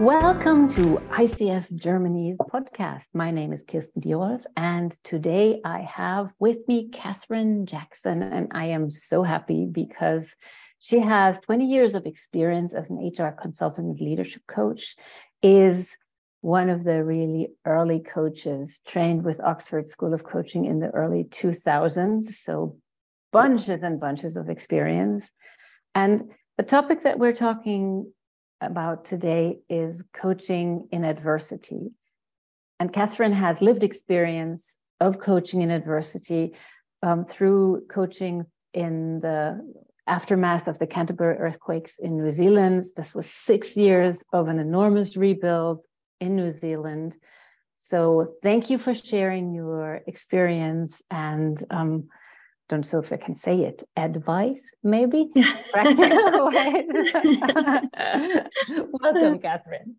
Welcome to ICF Germany's podcast. My name is Kirsten Diolf, and today I have with me Catherine Jackson, and I am so happy because she has 20 years of experience as an HR consultant and leadership coach, is one of the really early coaches trained with Oxford School of Coaching in the early 2000s. So, bunches and bunches of experience. And the topic that we're talking about today is coaching in adversity. And Catherine has lived experience of coaching in adversity um, through coaching in the aftermath of the Canterbury earthquakes in New Zealand. This was six years of an enormous rebuild in New Zealand. So, thank you for sharing your experience and um, don't know if I can say it, advice, maybe practical Welcome, Catherine.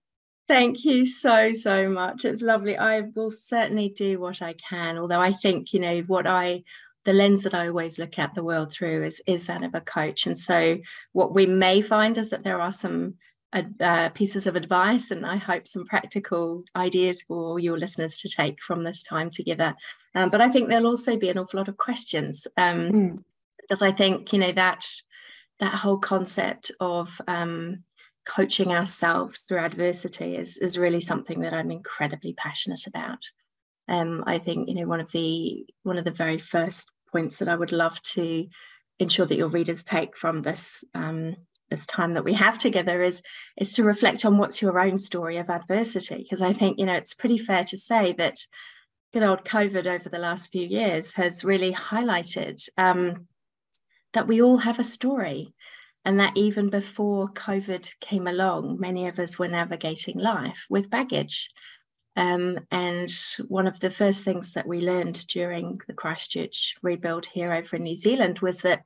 Thank you so, so much. It's lovely. I will certainly do what I can, although I think, you know, what I the lens that I always look at the world through is is that of a coach. And so what we may find is that there are some uh, pieces of advice and I hope some practical ideas for your listeners to take from this time together. Um, but I think there'll also be an awful lot of questions um, mm. because I think you know that that whole concept of um, coaching ourselves through adversity is is really something that I'm incredibly passionate about. Um, I think you know one of the one of the very first points that I would love to ensure that your readers take from this um, this time that we have together is is to reflect on what's your own story of adversity. Because i think you know it's pretty fair to say that good old covid over the last few years has really highlighted um, that we all have a story and that even before covid came along many of us were navigating life with baggage. Um, and one of the first things that we learned during the Christchurch rebuild here over in New Zealand was that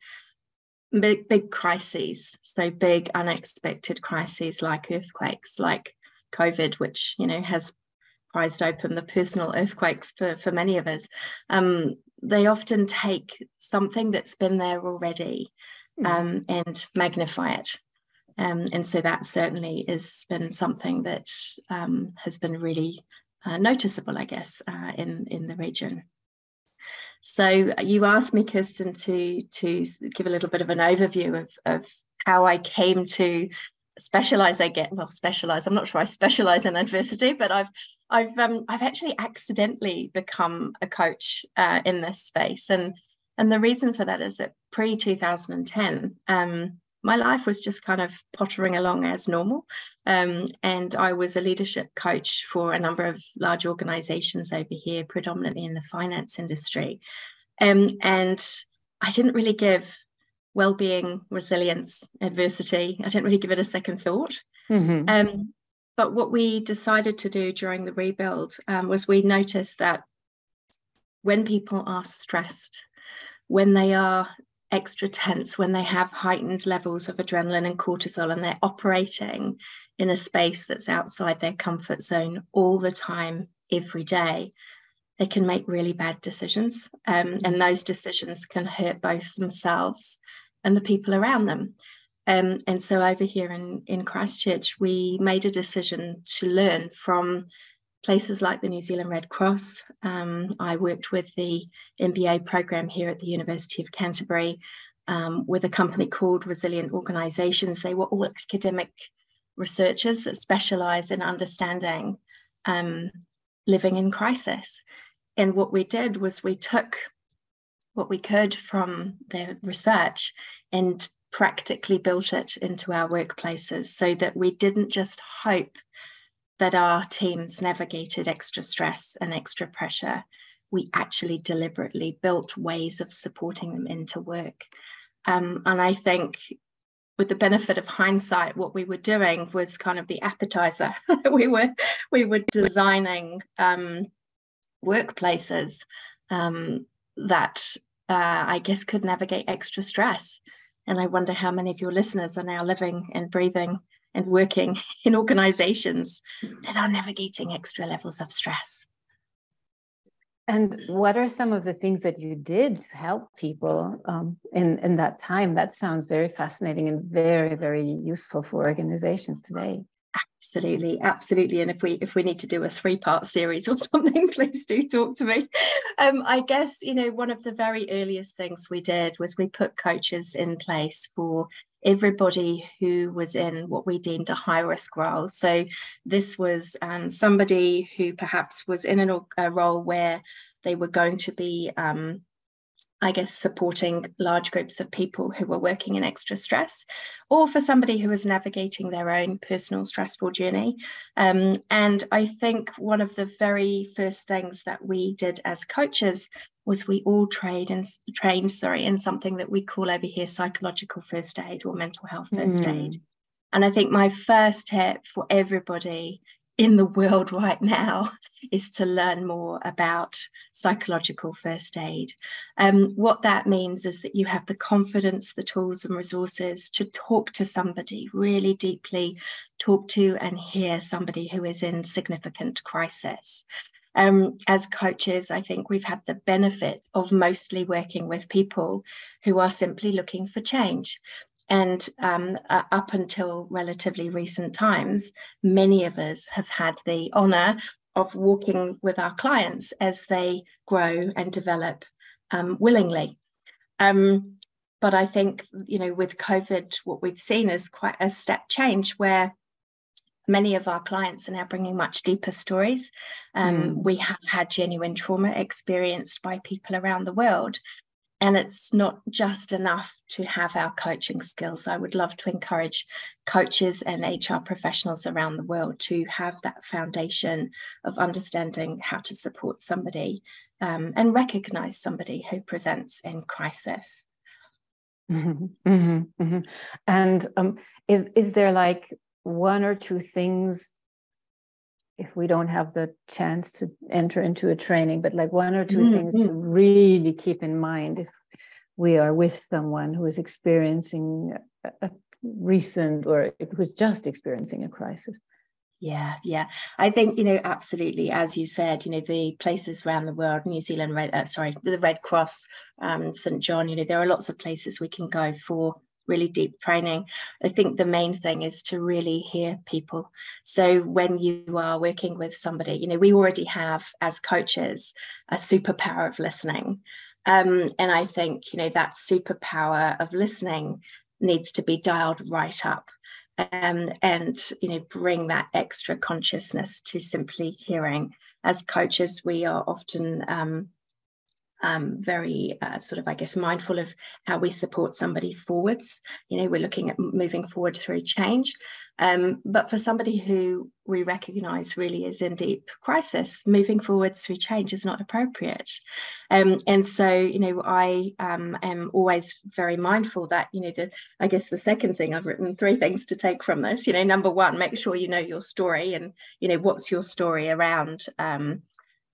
big big crises so big unexpected crises like earthquakes like covid which you know has prized open the personal earthquakes for for many of us. Um, they often take something that's been there already hmm. um, and magnify it. Um, and so that certainly has been something that um, has been really uh, noticeable i guess uh, in in the region so you asked me, Kirsten, to to give a little bit of an overview of, of how I came to specialize. I get well, specialize. I'm not sure I specialize in adversity, but I've I've um, I've actually accidentally become a coach uh, in this space, and and the reason for that is that pre 2010, um, my life was just kind of pottering along as normal. Um, and I was a leadership coach for a number of large organizations over here, predominantly in the finance industry. Um, and I didn't really give well-being, resilience, adversity. I didn't really give it a second thought. Mm-hmm. Um, but what we decided to do during the rebuild um, was we noticed that when people are stressed, when they are extra tense when they have heightened levels of adrenaline and cortisol and they're operating in a space that's outside their comfort zone all the time, every day, they can make really bad decisions. Um, and those decisions can hurt both themselves and the people around them. Um, and so over here in, in Christchurch, we made a decision to learn from places like the New Zealand Red Cross. Um, I worked with the MBA program here at the University of Canterbury um, with a company called Resilient Organisations. They were all academic researchers that specialise in understanding um, living in crisis. And what we did was we took what we could from their research and practically built it into our workplaces so that we didn't just hope that our teams navigated extra stress and extra pressure, we actually deliberately built ways of supporting them into work. Um, and I think with the benefit of hindsight, what we were doing was kind of the appetizer. we were we were designing um, workplaces um, that uh, I guess could navigate extra stress. And I wonder how many of your listeners are now living and breathing and working in organizations that are navigating extra levels of stress. And what are some of the things that you did to help people um, in, in that time? That sounds very fascinating and very, very useful for organizations today. Absolutely, absolutely. And if we if we need to do a three part series or something, please do talk to me. Um, I guess you know one of the very earliest things we did was we put coaches in place for everybody who was in what we deemed a high risk role. So this was um, somebody who perhaps was in an, a role where they were going to be um, I guess, supporting large groups of people who are working in extra stress, or for somebody who is navigating their own personal stressful journey. Um, and I think one of the very first things that we did as coaches was we all trained and trained, sorry, in something that we call over here psychological first aid or mental health first mm. aid. And I think my first tip for everybody in the world right now is to learn more about psychological first aid. Um, what that means is that you have the confidence, the tools, and resources to talk to somebody really deeply, talk to and hear somebody who is in significant crisis. Um, as coaches, I think we've had the benefit of mostly working with people who are simply looking for change. And um, uh, up until relatively recent times, many of us have had the honor of walking with our clients as they grow and develop um, willingly. Um, but I think, you know, with COVID, what we've seen is quite a step change where many of our clients are now bringing much deeper stories. Um, mm. We have had genuine trauma experienced by people around the world. And it's not just enough to have our coaching skills. I would love to encourage coaches and HR professionals around the world to have that foundation of understanding how to support somebody um, and recognize somebody who presents in crisis. Mm-hmm, mm-hmm, mm-hmm. And um, is is there like one or two things if we don't have the chance to enter into a training, but like one or 2 mm-hmm. things to really keep in mind if we are with someone who is experiencing a, a recent or who's just experiencing a crisis. Yeah, yeah. I think, you know, absolutely. As you said, you know, the places around the world, New Zealand Red, uh, sorry, the Red Cross, um, St. John, you know, there are lots of places we can go for really deep training. I think the main thing is to really hear people. So when you are working with somebody, you know, we already have as coaches a superpower of listening. Um, and I think, you know, that superpower of listening needs to be dialed right up. Um, and you know bring that extra consciousness to simply hearing as coaches we are often um, um, very uh, sort of, I guess, mindful of how we support somebody forwards. You know, we're looking at moving forward through change. Um, but for somebody who we recognize really is in deep crisis, moving forwards through change is not appropriate. Um, and so, you know, I um, am always very mindful that, you know, the, I guess the second thing I've written three things to take from this, you know, number one, make sure you know your story and, you know, what's your story around um,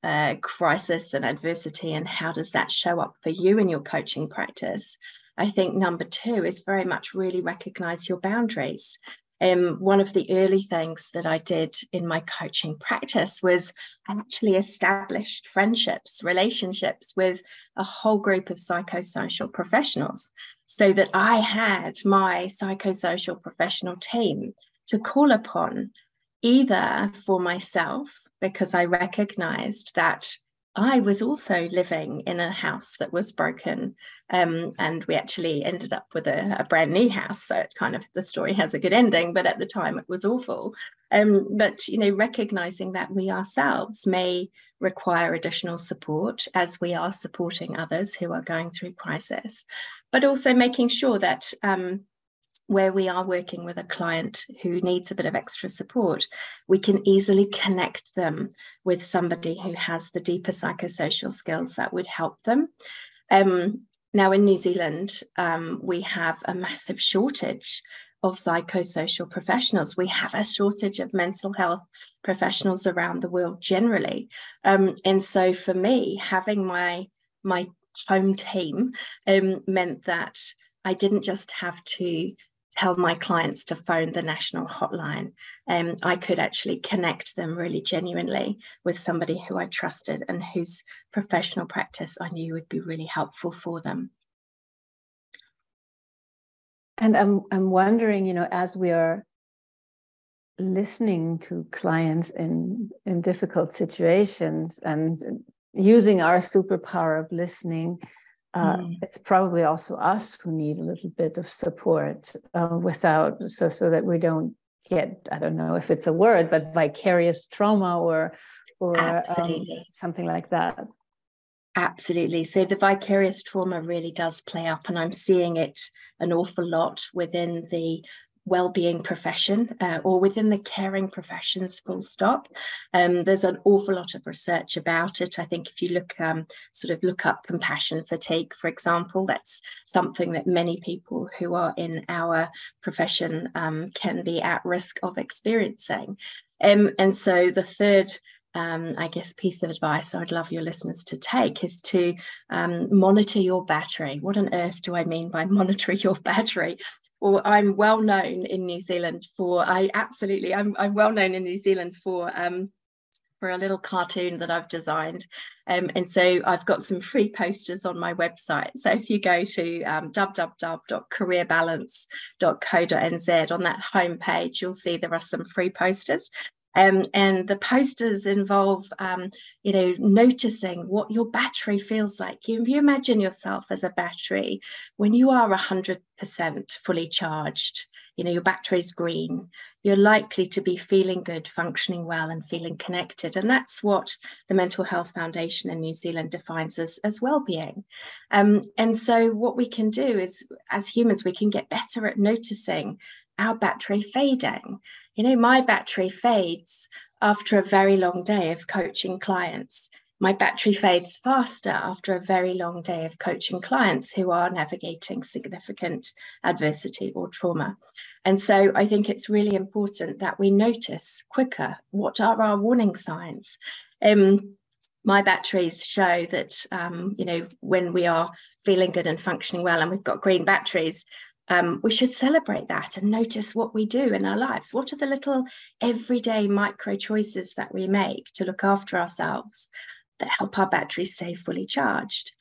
uh, crisis and adversity and how does that show up for you in your coaching practice? I think number two is very much really recognize your boundaries. Um, one of the early things that I did in my coaching practice was I actually established friendships, relationships with a whole group of psychosocial professionals so that I had my psychosocial professional team to call upon either for myself because I recognized that I was also living in a house that was broken. Um, and we actually ended up with a, a, brand new house. So it kind of the story has a good ending, but at the time it was awful. Um, but, you know, recognizing that we ourselves may require additional support as we are supporting others who are going through crisis, but also making sure that um, where we are working with a client who needs a bit of extra support, we can easily connect them with somebody who has the deeper psychosocial skills that would help them. Um, now, in New Zealand, um, we have a massive shortage of psychosocial professionals. We have a shortage of mental health professionals around the world generally. Um, and so for me, having my my home team um, meant that I didn't just have to tell my clients to phone the national hotline. Um, I could actually connect them really genuinely with somebody who I trusted and whose professional practice I knew would be really helpful for them. And I'm I'm wondering, you know, as we are listening to clients in in difficult situations and using our superpower of listening uh, mm. it's probably also us who need a little bit of support uh, without so so that we don't get i don't know if it's a word but vicarious trauma or or um, something like that Absolutely. So the vicarious trauma really does play up, and I'm seeing it an awful lot within the well-being profession uh, or within the caring professions full stop um, there's an awful lot of research about it i think if you look um, sort of look up compassion fatigue for example that's something that many people who are in our profession um, can be at risk of experiencing um, and so the third um, I guess, piece of advice I'd love your listeners to take is to um, monitor your battery. What on earth do I mean by monitor your battery? Well, I'm well known in New Zealand for, I absolutely, I'm, I'm well known in New Zealand for. Um, for a little cartoon that I've designed. Um, and so I've got some free posters on my website. So if you go to um, www.careerbalance.co.nz on that homepage, you'll see there are some free posters. Um, and the posters involve, um, you know, noticing what your battery feels like. If you imagine yourself as a battery, when you are 100% fully charged, you know, your battery's green, you're likely to be feeling good, functioning well, and feeling connected. And that's what the Mental Health Foundation in New Zealand defines as, as well-being. Um, and so what we can do is, as humans, we can get better at noticing our battery fading you know, my battery fades after a very long day of coaching clients. My battery fades faster after a very long day of coaching clients who are navigating significant adversity or trauma. And so I think it's really important that we notice quicker what are our warning signs. Um, my batteries show that um, you know when we are feeling good and functioning well and we've got green batteries um, we should celebrate that and notice what we do in our lives. What are the little everyday micro choices that we make to look after ourselves that help our battery stay fully charged?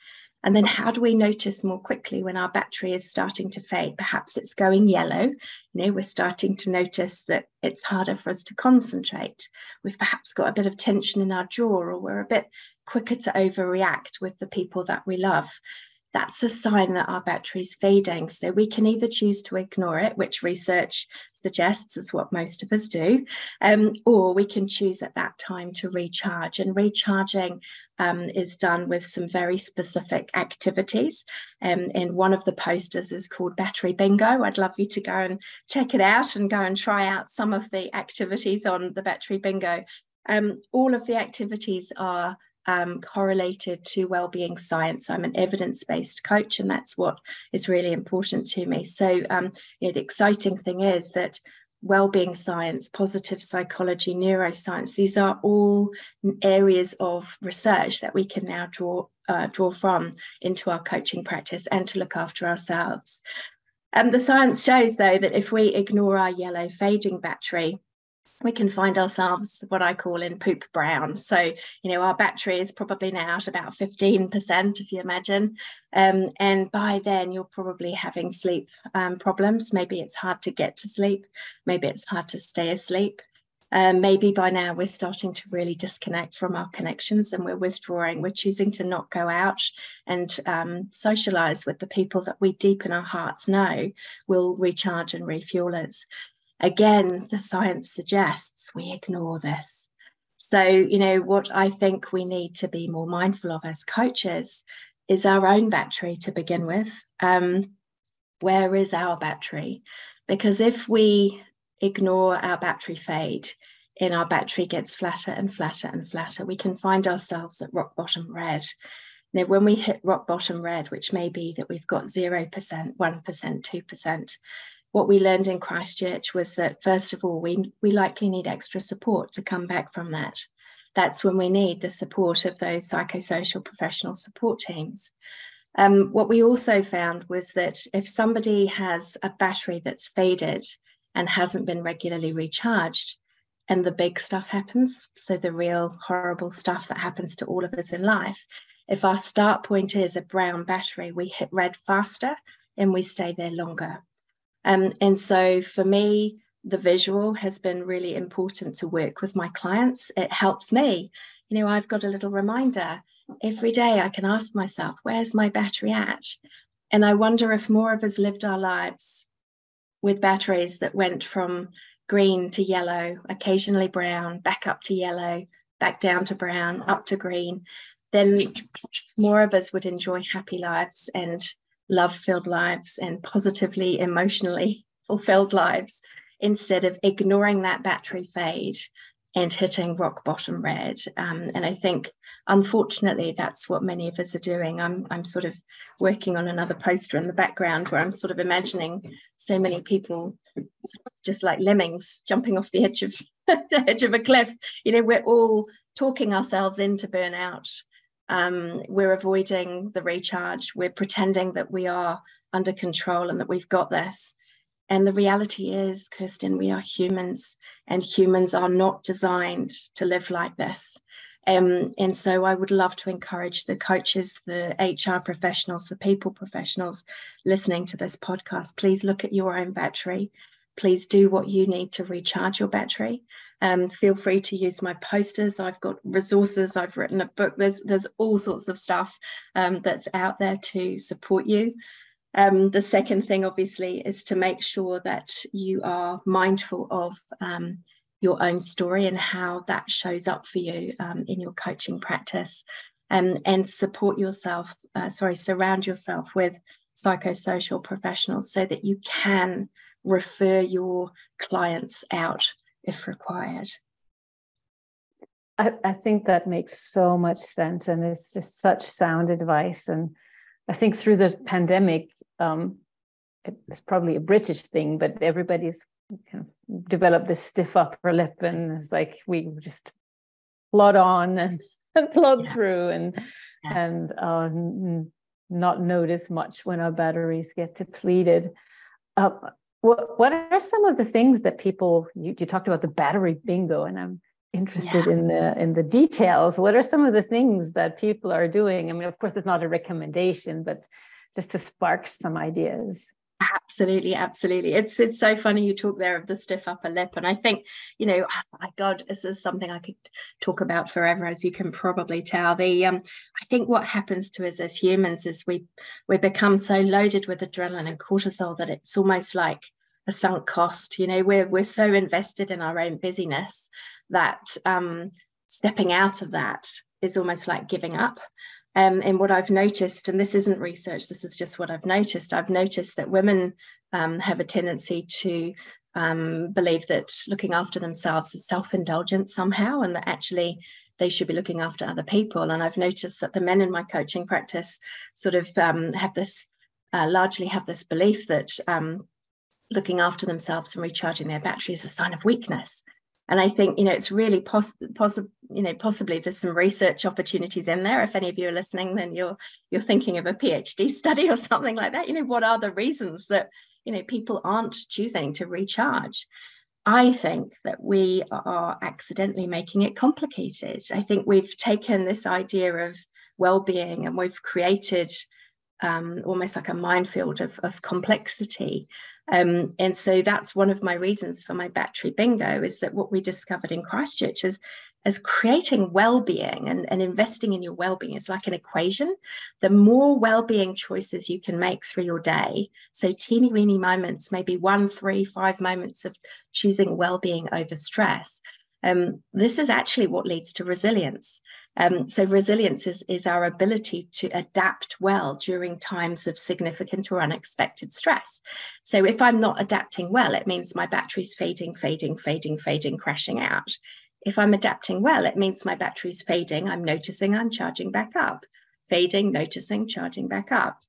And then how do we notice more quickly when our battery is starting to fade? Perhaps it's going yellow. You know, we're starting to notice that it's harder for us to concentrate. We've perhaps got a bit of tension in our jaw, or we're a bit quicker to overreact with the people that we love that's a sign that our battery's fading. So we can either choose to ignore it, which research suggests is what most of us do, um, or we can choose at that time to recharge. And recharging um, is done with some very specific activities. Um, and one of the posters is called Battery Bingo. I'd love you to go and check it out and go and try out some of the activities on the Battery Bingo. Um, all of the activities are um, correlated to well-being science. I'm an evidence-based coach, and that's what is really important to me. So, um, you know, the exciting thing is that well-being science, positive psychology, neuroscience, these are all areas of research that we can now draw uh, draw from into our coaching practice and to look after ourselves. Um, the science shows, though, that if we ignore our yellow fading battery, we can find ourselves what I call in poop brown. So, you know, our battery is probably now at about 15%, if you imagine. Um, and by then, you're probably having sleep um, problems. Maybe it's hard to get to sleep. Maybe it's hard to stay asleep. Um, maybe by now we're starting to really disconnect from our connections and we're withdrawing. We're choosing to not go out and um, socialize with the people that we deep in our hearts know will recharge and refuel us. Again, the science suggests we ignore this. So, you know, what I think we need to be more mindful of as coaches is our own battery to begin with. Um, where is our battery? Because if we ignore our battery fade, and our battery gets flatter and flatter and flatter, we can find ourselves at rock bottom red. Now, when we hit rock bottom red, which may be that we've got 0%, 1%, 2%, what we learned in Christchurch was that first of all, we we likely need extra support to come back from that. That's when we need the support of those psychosocial professional support teams. Um, what we also found was that if somebody has a battery that's faded and hasn't been regularly recharged, and the big stuff happens, so the real horrible stuff that happens to all of us in life, if our start point is a brown battery, we hit red faster and we stay there longer. Um, and so for me, the visual has been really important to work with my clients. It helps me. You know, I've got a little reminder every day I can ask myself, where's my battery at? And I wonder if more of us lived our lives with batteries that went from green to yellow, occasionally brown, back up to yellow, back down to brown, up to green, then more of us would enjoy happy lives and love filled lives and positively emotionally fulfilled lives instead of ignoring that battery fade and hitting rock bottom red. Um, and I think, unfortunately, that's what many of us are doing. I'm, I'm sort of working on another poster in the background where I'm sort of imagining so many people just like lemmings jumping off the edge of the edge of a cliff. You know, we're all talking ourselves into burnout. Um, we're avoiding the recharge. We're pretending that we are under control and that we've got this. And the reality is, Kirsten, we are humans, and humans are not designed to live like this. Um, and so I would love to encourage the coaches, the HR professionals, the people professionals listening to this podcast. Please look at your own battery. Please do what you need to recharge your battery. Um, feel free to use my posters. I've got resources. I've written a book. There's there's all sorts of stuff um, that's out there to support you. Um, the second thing, obviously, is to make sure that you are mindful of um, your own story and how that shows up for you um, in your coaching practice um, and support yourself, uh, sorry, surround yourself with psychosocial professionals so that you can refer your clients out if required. I, I think that makes so much sense and it's just such sound advice. And I think through the pandemic, um, it's probably a British thing, but everybody's kind of developed this stiff upper lip, and it's like we just plod on and, and plod yeah. through, and yeah. and uh, n- not notice much when our batteries get depleted. Uh, what what are some of the things that people you, you talked about the battery bingo, and I'm interested yeah. in the in the details. What are some of the things that people are doing? I mean, of course, it's not a recommendation, but just to spark some ideas absolutely absolutely. It's it's so funny you talk there of the stiff upper lip and i think you know oh my god this is something i could talk about forever as you can probably tell. The um i think what happens to us as humans is we we become so loaded with adrenaline and cortisol that it's almost like a sunk cost. You know we're we're so invested in our own busyness that um stepping out of that is almost like giving up um, and what I've noticed, and this isn't research, this is just what I've noticed, I've noticed that women um, have a tendency to um, believe that looking after themselves is self indulgent somehow, and that actually they should be looking after other people. And I've noticed that the men in my coaching practice sort of um, have this, uh, largely have this belief that um, looking after themselves and recharging their battery is a sign of weakness and I think you know it's really possible possible you know possibly there's some research opportunities in there. If any of you are listening then you're you're thinking of a PhD study or something like that. You know what are the reasons that you know people aren't choosing to recharge? I think that we are accidentally making it complicated. I think we've taken this idea of well-being and we've created um, almost like a minefield of, of complexity um, and so that's one of my reasons for my battery bingo is that what we discovered in Christchurch is as creating well-being and, and investing in your well-being is like an equation. The more well-being choices you can make through your day, so teeny weeny moments, maybe one, three, five moments of choosing well-being over stress. Um, this is actually what leads to resilience. Um, so resilience is, is our ability to adapt well during times of significant or unexpected stress. So if I'm not adapting well, it means my battery's fading, fading, fading, fading, crashing out. If I'm adapting well, it means my battery's fading. I'm noticing I'm charging back up, fading, noticing, charging back up.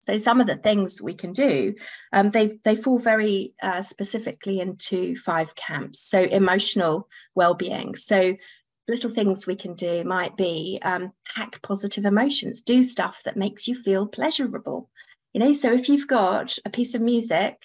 So some of the things we can do, um, they they fall very uh, specifically into five camps. So emotional well-being. So little things we can do might be um, hack positive emotions, do stuff that makes you feel pleasurable. You know, so if you've got a piece of music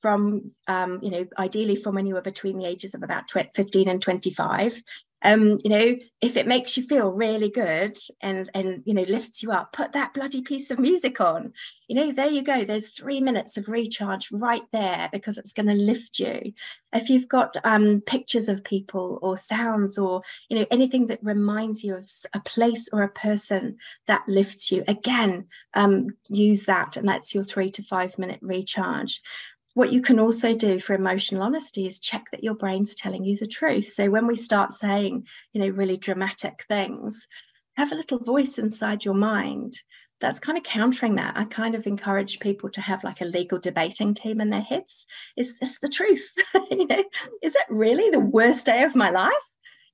from, um, you know, ideally from when you were between the ages of about 15 and 25, um, you know, if it makes you feel really good and and you know lifts you up, put that bloody piece of music on. You know, there you go. There's three minutes of recharge right there because it's going to lift you. If you've got um, pictures of people or sounds or you know anything that reminds you of a place or a person that lifts you, again, um, use that, and that's your three to five minute recharge what you can also do for emotional honesty is check that your brain's telling you the truth. So when we start saying, you know, really dramatic things, have a little voice inside your mind that's kind of countering that. I kind of encourage people to have like a legal debating team in their heads. Is this the truth? you know, is it really the worst day of my life?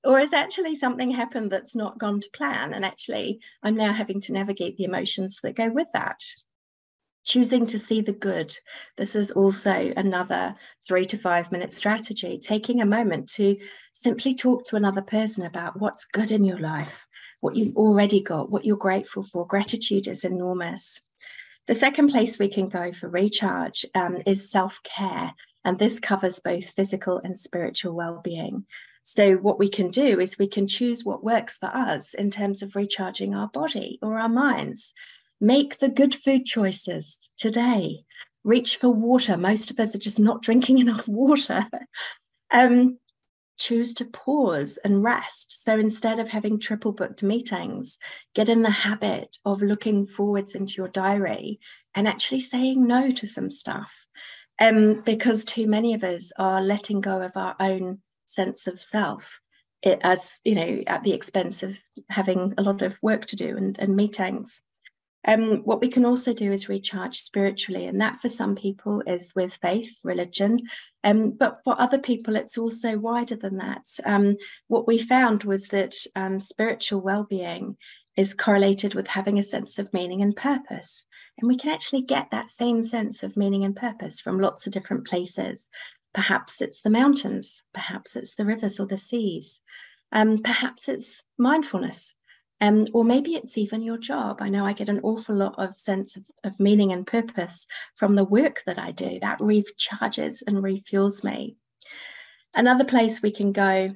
Or is actually something happened that's not gone to plan? And actually, I'm now having to navigate the emotions that go with that choosing to see the good. This is also another three to five minute strategy, taking a moment to simply talk to another person about what's good in your life, what you've already got, what you're grateful for. Gratitude is enormous. The second place we can go for recharge um, is self care. And this covers both physical and spiritual well being. So, what we can do is we can choose what works for us in terms of recharging our body or our minds. Make the good food choices today. Reach for water. Most of us are just not drinking enough water. um, choose to pause and rest. So instead of having triple booked meetings, get in the habit of looking forwards into your diary and actually saying no to some stuff. Um, because too many of us are letting go of our own sense of self it, as you know at the expense of having a lot of work to do and, and meetings um, what we can also do is recharge spiritually, and that for some people is with faith, religion, um, but for other people, it's also wider than that. Um, what we found was that um, spiritual well being is correlated with having a sense of meaning and purpose. And we can actually get that same sense of meaning and purpose from lots of different places. Perhaps it's the mountains, perhaps it's the rivers or the seas, um, perhaps it's mindfulness um, or maybe it's even your job. I know I get an awful lot of sense of, of meaning and purpose from the work that I do. That recharges and refuels me. Another place we can go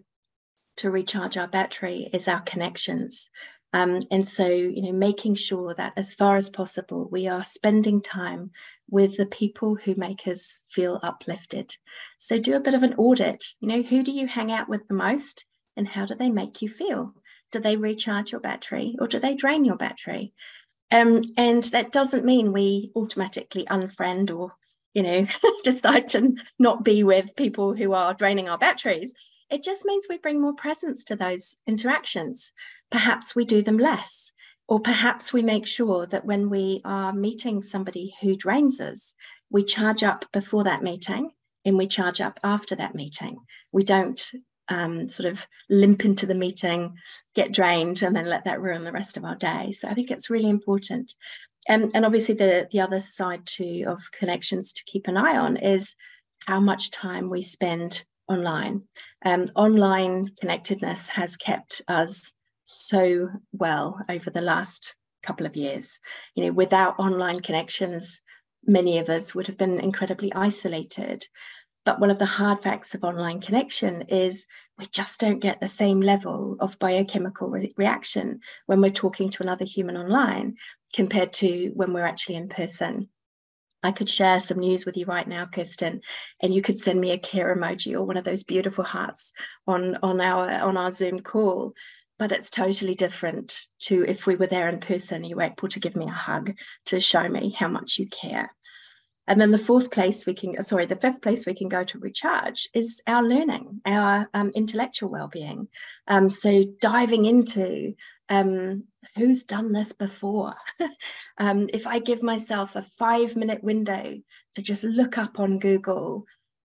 to recharge our battery is our connections. Um, and so, you know, making sure that as far as possible, we are spending time with the people who make us feel uplifted. So, do a bit of an audit. You know, who do you hang out with the most and how do they make you feel? Do they recharge your battery or do they drain your battery? Um, and that doesn't mean we automatically unfriend or, you know, decide to not be with people who are draining our batteries. It just means we bring more presence to those interactions. Perhaps we do them less, or perhaps we make sure that when we are meeting somebody who drains us, we charge up before that meeting and we charge up after that meeting. We don't um, sort of limp into the meeting, get drained, and then let that ruin the rest of our day. So I think it's really important. And, obviously, the, the other side too of connections to keep an eye on is how much time we spend online. Um, online connectedness has kept us so well over the last couple of years. You know, without online connections, many of us would have been incredibly isolated. But one of the hard facts of online connection is we just don't get the same level of biochemical re- reaction when we're talking to another human online compared to when we're actually in person. I could share some news with you right now, Kirsten, and you could send me a care emoji or one of those beautiful hearts on, on our on our Zoom call. But it's totally different to if we were there in person, you were able to give me a hug to show me how much you care. And then the fourth place we can, sorry, the fifth place we can go to recharge is our learning, our um, intellectual well-being. Um, so diving into um, who's done this before. Um, if I give myself a five-minute window to just look up on Google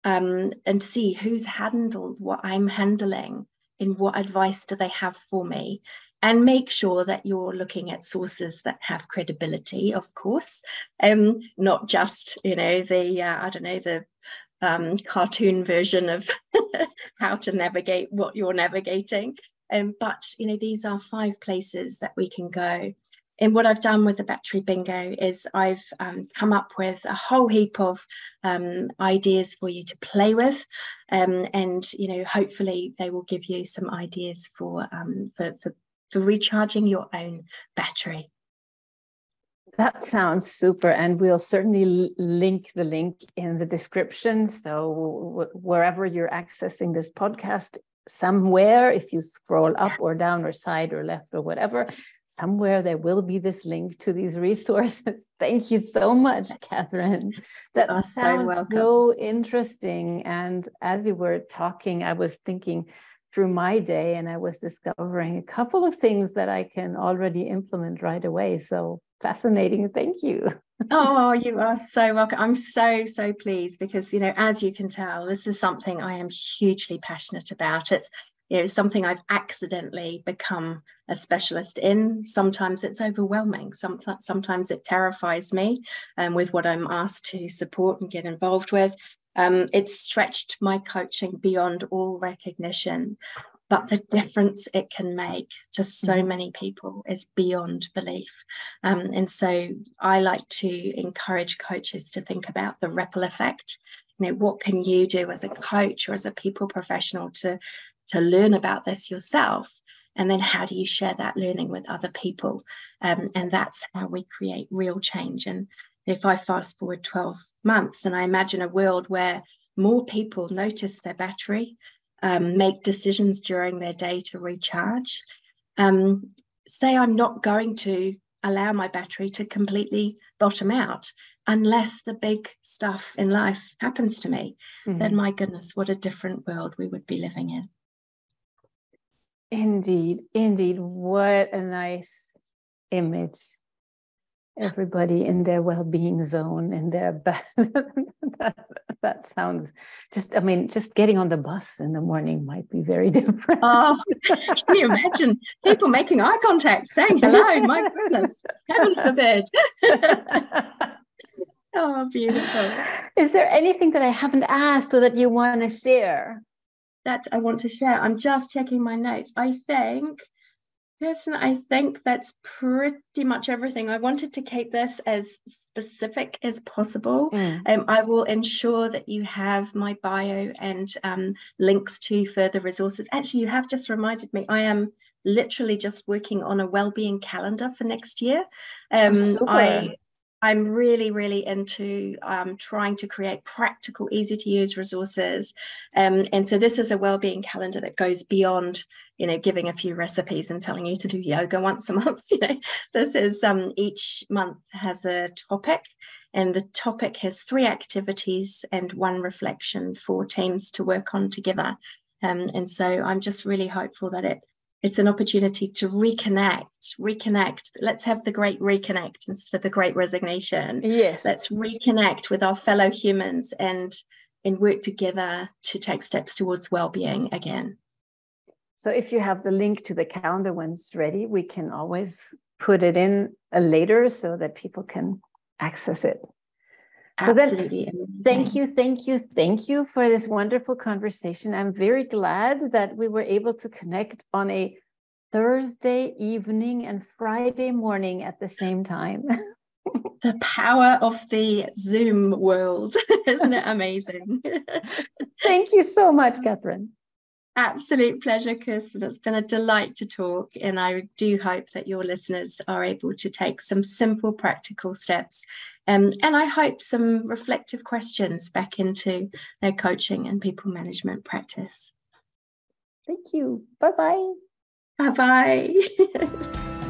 um, and see who's handled what I'm handling, in what advice do they have for me, and make sure that you're looking at sources that have credibility, of course, um, not just you know the uh, I don't know the um, cartoon version of how to navigate what you're navigating. Um, but you know these are five places that we can go. and what I've done with the battery bingo is I've um, come up with a whole heap of um, ideas for you to play with, um, and you know, hopefully, they will give you some ideas for um, for, for for recharging your own battery. That sounds super. And we'll certainly link the link in the description. So wherever you're accessing this podcast, somewhere, if you scroll up or down or side or left or whatever, somewhere there will be this link to these resources. Thank you so much, Catherine. That oh, sounds so, so interesting. And as you were talking, I was thinking, through my day and I was discovering a couple of things that I can already implement right away. So fascinating. Thank you. oh, you are so welcome. I'm so, so pleased because, you know, as you can tell, this is something I am hugely passionate about. It's, you know, something I've accidentally become a specialist in. Sometimes it's overwhelming. Some, sometimes it terrifies me um, with what I'm asked to support and get involved with. Um, it's stretched my coaching beyond all recognition but the difference it can make to so mm-hmm. many people is beyond belief. Um, and so I like to encourage coaches to think about the ripple effect. You know, what can you do as a coach or as a people professional to, to learn about this yourself? And then how do you share that learning with other people? Um, and that's how we create real change. And if I fast forward 12 months and I imagine a world where more people notice their battery, um, make decisions during their day to recharge. Um, say I'm not going to allow my battery to completely bottom out unless the big stuff in life happens to me, mm-hmm. then my goodness, what a different world we would be living in. Indeed, indeed. What a nice image everybody in their well-being zone in their that, that sounds just i mean just getting on the bus in the morning might be very different. Oh can you imagine people making eye contact saying hello? My goodness heaven forbid. Oh beautiful. Is there anything that i haven't asked or that you want to share? That i want to share. I'm just checking my notes. I think Kirsten, I think that's pretty much everything. I wanted to keep this as specific as possible. Mm. Um, I will ensure that you have my bio and um, links to further resources. Actually, you have just reminded me, I am literally just working on a well-being calendar for next year. Um, I I'm really, really into um, trying to create practical, easy to use resources. Um, and so this is a well-being calendar that goes beyond, you know, giving a few recipes and telling you to do yoga once a month. You know, this is um, each month has a topic, and the topic has three activities and one reflection for teams to work on together. Um, and so I'm just really hopeful that it it's an opportunity to reconnect reconnect. Let's have the great reconnect instead of the great resignation. Yes. Let's reconnect with our fellow humans and and work together to take steps towards well-being again. So if you have the link to the calendar when it's ready we can always put it in later so that people can access it so Absolutely. Then, thank you, thank you, thank you for this wonderful conversation. I'm very glad that we were able to connect on a Thursday evening and Friday morning at the same time. the power of the Zoom world. Isn't it amazing? thank you so much, Catherine. Absolute pleasure, Kirsten. It's been a delight to talk, and I do hope that your listeners are able to take some simple, practical steps, um, and I hope some reflective questions back into their coaching and people management practice. Thank you. Bye bye. Bye bye.